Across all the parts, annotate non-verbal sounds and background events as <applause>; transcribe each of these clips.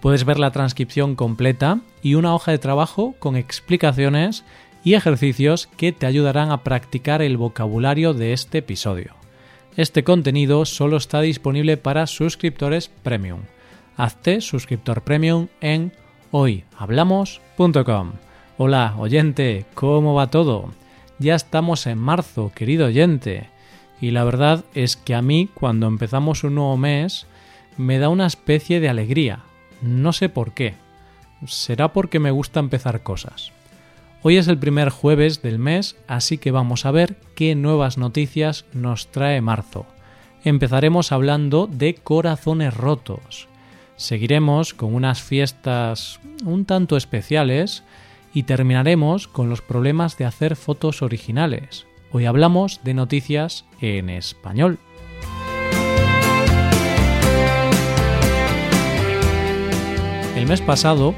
Puedes ver la transcripción completa y una hoja de trabajo con explicaciones y ejercicios que te ayudarán a practicar el vocabulario de este episodio. Este contenido solo está disponible para suscriptores premium. Hazte suscriptor premium en hoyhablamos.com. Hola, oyente, ¿cómo va todo? Ya estamos en marzo, querido oyente. Y la verdad es que a mí, cuando empezamos un nuevo mes, me da una especie de alegría. No sé por qué. Será porque me gusta empezar cosas. Hoy es el primer jueves del mes, así que vamos a ver qué nuevas noticias nos trae marzo. Empezaremos hablando de corazones rotos. Seguiremos con unas fiestas un tanto especiales y terminaremos con los problemas de hacer fotos originales. Hoy hablamos de noticias en español. El mes pasado,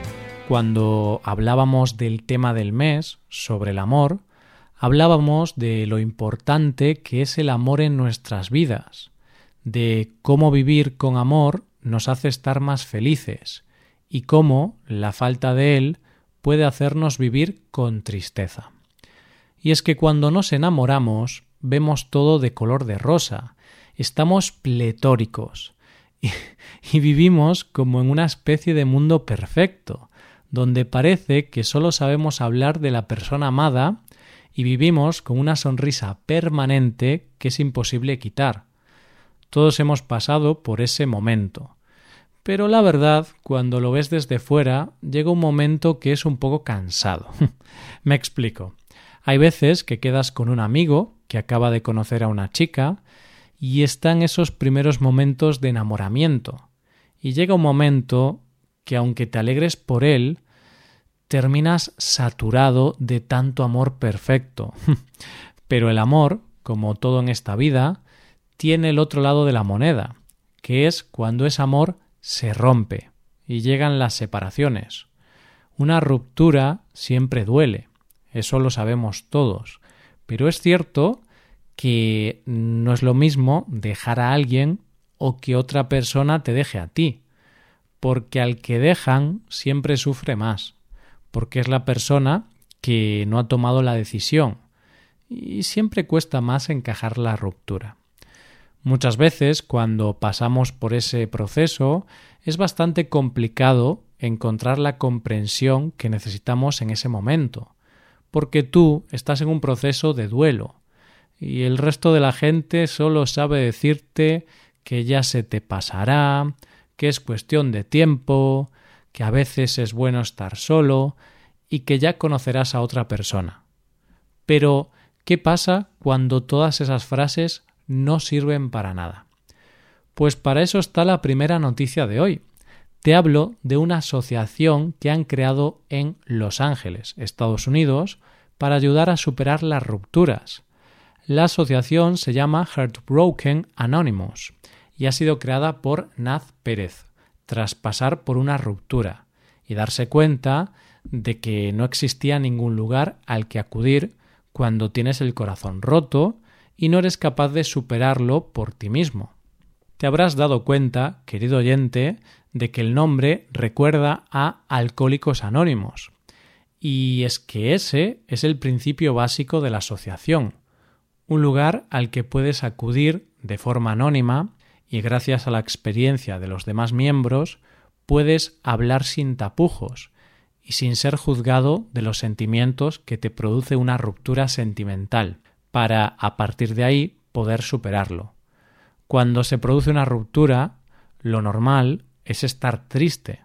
cuando hablábamos del tema del mes, sobre el amor, hablábamos de lo importante que es el amor en nuestras vidas, de cómo vivir con amor nos hace estar más felices y cómo la falta de él puede hacernos vivir con tristeza. Y es que cuando nos enamoramos vemos todo de color de rosa, estamos pletóricos <laughs> y, vivimos como en una especie de mundo perfecto, donde parece que solo sabemos hablar de la persona amada y vivimos con una sonrisa permanente que es imposible quitar. Todos hemos pasado por ese momento. Pero la verdad, cuando lo ves desde fuera, llega un momento que es un poco cansado. <laughs> Me explico. Hay veces que quedas con un amigo que acaba de conocer a una chica y están esos primeros momentos de enamoramiento. Y llega un momento que aunque te alegres por él, terminas saturado de tanto amor perfecto. <laughs> Pero el amor, como todo en esta vida, tiene el otro lado de la moneda, que es cuando ese amor se rompe y llegan las separaciones. Una ruptura siempre duele, eso lo sabemos todos, pero es cierto que no es lo mismo dejar a alguien o que otra persona te deje a ti, porque al que dejan siempre sufre más, porque es la persona que no ha tomado la decisión, y siempre cuesta más encajar la ruptura. Muchas veces, cuando pasamos por ese proceso, es bastante complicado encontrar la comprensión que necesitamos en ese momento, porque tú estás en un proceso de duelo y el resto de la gente solo sabe decirte que ya se te pasará, que es cuestión de tiempo, que a veces es bueno estar solo y que ya conocerás a otra persona. Pero, ¿qué pasa cuando todas esas frases no sirven para nada. Pues para eso está la primera noticia de hoy. Te hablo de una asociación que han creado en Los Ángeles, Estados Unidos, para ayudar a superar las rupturas. La asociación se llama Heartbroken Anonymous y ha sido creada por Naz Pérez, tras pasar por una ruptura y darse cuenta de que no existía ningún lugar al que acudir cuando tienes el corazón roto y no eres capaz de superarlo por ti mismo. Te habrás dado cuenta, querido oyente, de que el nombre recuerda a Alcohólicos Anónimos. Y es que ese es el principio básico de la asociación, un lugar al que puedes acudir de forma anónima y gracias a la experiencia de los demás miembros puedes hablar sin tapujos y sin ser juzgado de los sentimientos que te produce una ruptura sentimental para a partir de ahí poder superarlo. Cuando se produce una ruptura, lo normal es estar triste,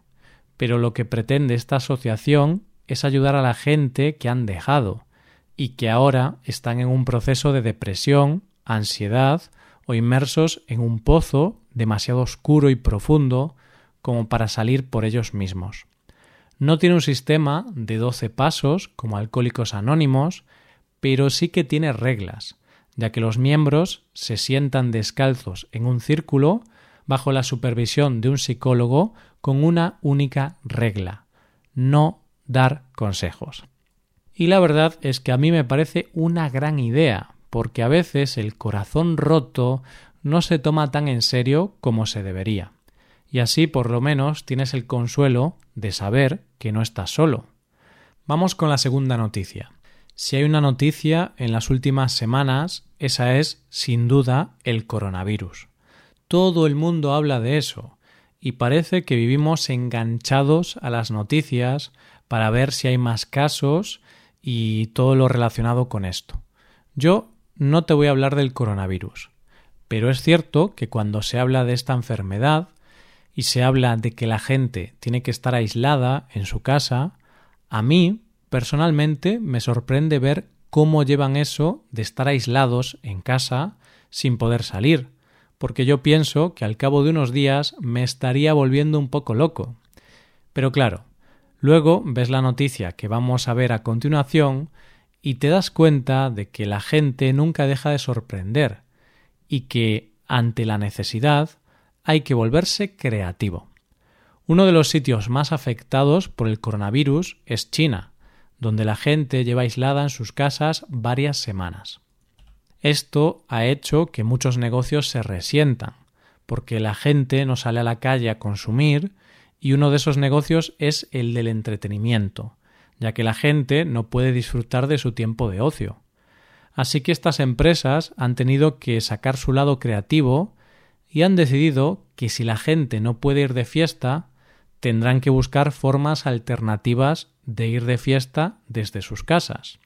pero lo que pretende esta asociación es ayudar a la gente que han dejado y que ahora están en un proceso de depresión, ansiedad o inmersos en un pozo demasiado oscuro y profundo como para salir por ellos mismos. No tiene un sistema de 12 pasos como Alcohólicos Anónimos, pero sí que tiene reglas, ya que los miembros se sientan descalzos en un círculo bajo la supervisión de un psicólogo con una única regla, no dar consejos. Y la verdad es que a mí me parece una gran idea, porque a veces el corazón roto no se toma tan en serio como se debería. Y así por lo menos tienes el consuelo de saber que no estás solo. Vamos con la segunda noticia. Si hay una noticia en las últimas semanas, esa es, sin duda, el coronavirus. Todo el mundo habla de eso, y parece que vivimos enganchados a las noticias para ver si hay más casos y todo lo relacionado con esto. Yo no te voy a hablar del coronavirus, pero es cierto que cuando se habla de esta enfermedad y se habla de que la gente tiene que estar aislada en su casa, a mí personalmente me sorprende ver cómo llevan eso de estar aislados en casa sin poder salir, porque yo pienso que al cabo de unos días me estaría volviendo un poco loco. Pero claro, luego ves la noticia que vamos a ver a continuación y te das cuenta de que la gente nunca deja de sorprender y que, ante la necesidad, hay que volverse creativo. Uno de los sitios más afectados por el coronavirus es China, donde la gente lleva aislada en sus casas varias semanas. Esto ha hecho que muchos negocios se resientan, porque la gente no sale a la calle a consumir y uno de esos negocios es el del entretenimiento, ya que la gente no puede disfrutar de su tiempo de ocio. Así que estas empresas han tenido que sacar su lado creativo y han decidido que si la gente no puede ir de fiesta, tendrán que buscar formas alternativas de ir de fiesta desde sus casas.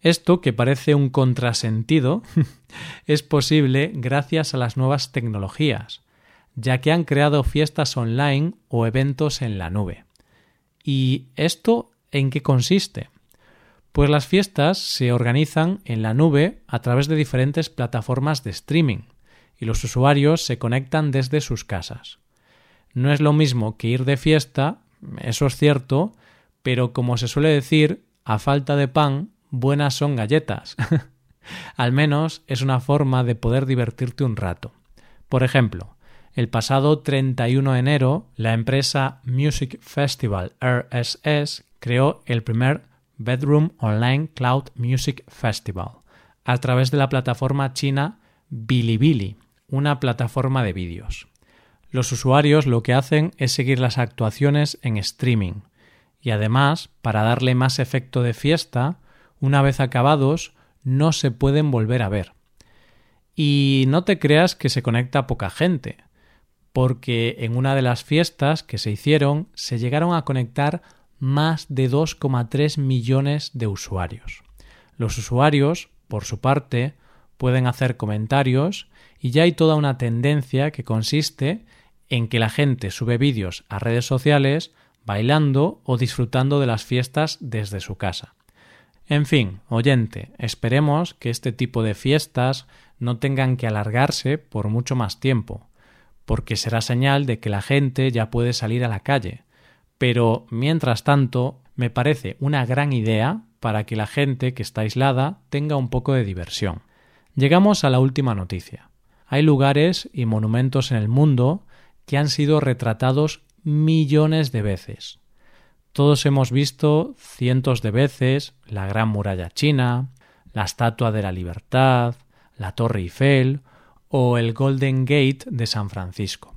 Esto, que parece un contrasentido, <laughs> es posible gracias a las nuevas tecnologías, ya que han creado fiestas online o eventos en la nube. ¿Y esto en qué consiste? Pues las fiestas se organizan en la nube a través de diferentes plataformas de streaming y los usuarios se conectan desde sus casas. No es lo mismo que ir de fiesta, eso es cierto, pero como se suele decir, a falta de pan, buenas son galletas. <laughs> Al menos es una forma de poder divertirte un rato. Por ejemplo, el pasado 31 de enero, la empresa Music Festival RSS creó el primer Bedroom Online Cloud Music Festival a través de la plataforma china Bilibili, una plataforma de vídeos. Los usuarios lo que hacen es seguir las actuaciones en streaming y además, para darle más efecto de fiesta, una vez acabados, no se pueden volver a ver. Y no te creas que se conecta poca gente, porque en una de las fiestas que se hicieron se llegaron a conectar más de 2,3 millones de usuarios. Los usuarios, por su parte, pueden hacer comentarios y ya hay toda una tendencia que consiste en que la gente sube vídeos a redes sociales bailando o disfrutando de las fiestas desde su casa. En fin, oyente, esperemos que este tipo de fiestas no tengan que alargarse por mucho más tiempo, porque será señal de que la gente ya puede salir a la calle. Pero, mientras tanto, me parece una gran idea para que la gente que está aislada tenga un poco de diversión. Llegamos a la última noticia. Hay lugares y monumentos en el mundo que han sido retratados millones de veces. Todos hemos visto cientos de veces la Gran Muralla China, la Estatua de la Libertad, la Torre Eiffel o el Golden Gate de San Francisco.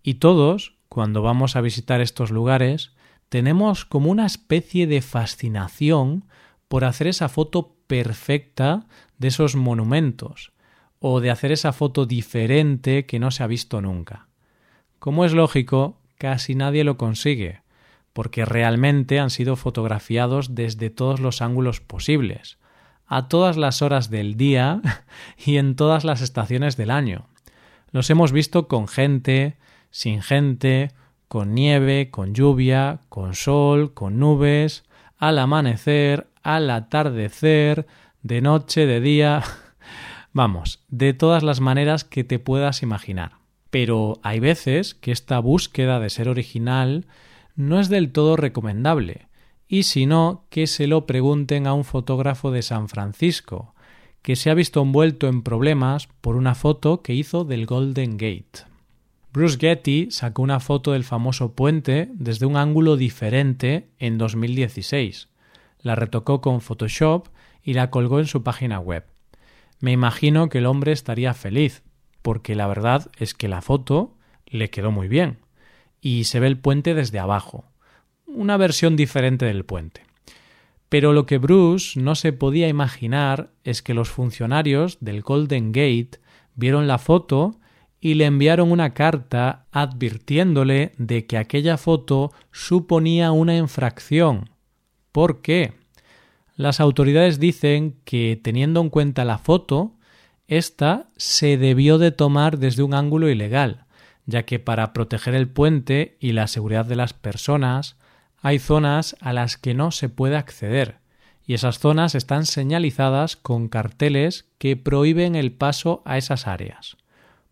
Y todos, cuando vamos a visitar estos lugares, tenemos como una especie de fascinación por hacer esa foto perfecta de esos monumentos, o de hacer esa foto diferente que no se ha visto nunca. Como es lógico, casi nadie lo consigue, porque realmente han sido fotografiados desde todos los ángulos posibles, a todas las horas del día <laughs> y en todas las estaciones del año. Los hemos visto con gente, sin gente, con nieve, con lluvia, con sol, con nubes, al amanecer, al atardecer, de noche, de día. <laughs> Vamos, de todas las maneras que te puedas imaginar. Pero hay veces que esta búsqueda de ser original no es del todo recomendable, y si no, que se lo pregunten a un fotógrafo de San Francisco, que se ha visto envuelto en problemas por una foto que hizo del Golden Gate. Bruce Getty sacó una foto del famoso puente desde un ángulo diferente en 2016. La retocó con Photoshop y la colgó en su página web. Me imagino que el hombre estaría feliz, porque la verdad es que la foto le quedó muy bien y se ve el puente desde abajo, una versión diferente del puente. Pero lo que Bruce no se podía imaginar es que los funcionarios del Golden Gate vieron la foto y le enviaron una carta advirtiéndole de que aquella foto suponía una infracción. ¿Por qué? Las autoridades dicen que, teniendo en cuenta la foto, esta se debió de tomar desde un ángulo ilegal, ya que para proteger el puente y la seguridad de las personas hay zonas a las que no se puede acceder, y esas zonas están señalizadas con carteles que prohíben el paso a esas áreas.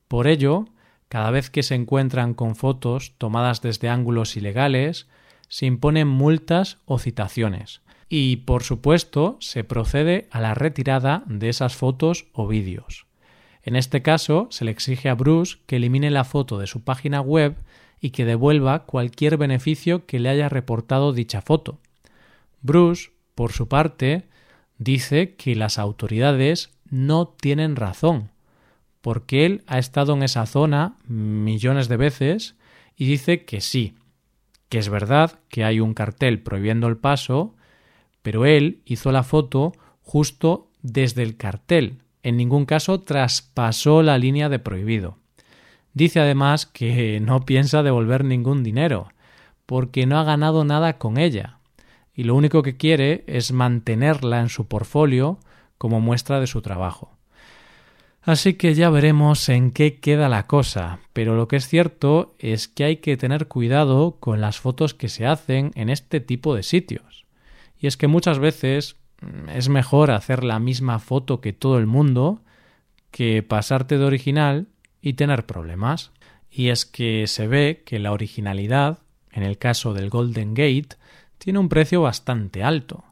Por ello, cada vez que se encuentran con fotos tomadas desde ángulos ilegales, se imponen multas o citaciones. Y, por supuesto, se procede a la retirada de esas fotos o vídeos. En este caso, se le exige a Bruce que elimine la foto de su página web y que devuelva cualquier beneficio que le haya reportado dicha foto. Bruce, por su parte, dice que las autoridades no tienen razón, porque él ha estado en esa zona millones de veces y dice que sí, que es verdad que hay un cartel prohibiendo el paso, pero él hizo la foto justo desde el cartel, en ningún caso traspasó la línea de prohibido. Dice además que no piensa devolver ningún dinero, porque no ha ganado nada con ella, y lo único que quiere es mantenerla en su portfolio como muestra de su trabajo. Así que ya veremos en qué queda la cosa, pero lo que es cierto es que hay que tener cuidado con las fotos que se hacen en este tipo de sitios. Y es que muchas veces mm, es mejor hacer la misma foto que todo el mundo que pasarte de original y tener problemas. Y es que se ve que la originalidad, en el caso del Golden Gate, tiene un precio bastante alto.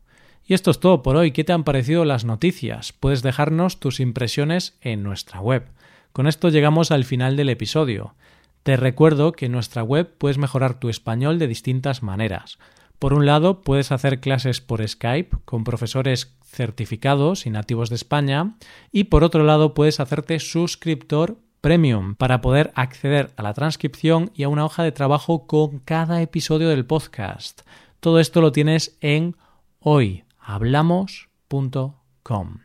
Y esto es todo por hoy. ¿Qué te han parecido las noticias? Puedes dejarnos tus impresiones en nuestra web. Con esto llegamos al final del episodio. Te recuerdo que en nuestra web puedes mejorar tu español de distintas maneras. Por un lado, puedes hacer clases por Skype con profesores certificados y nativos de España y por otro lado puedes hacerte suscriptor premium para poder acceder a la transcripción y a una hoja de trabajo con cada episodio del podcast. Todo esto lo tienes en hoyhablamos.com.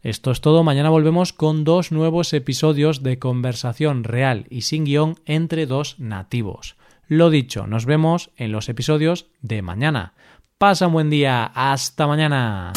Esto es todo, mañana volvemos con dos nuevos episodios de conversación real y sin guion entre dos nativos. Lo dicho, nos vemos en los episodios de mañana. Pasa un buen día, hasta mañana.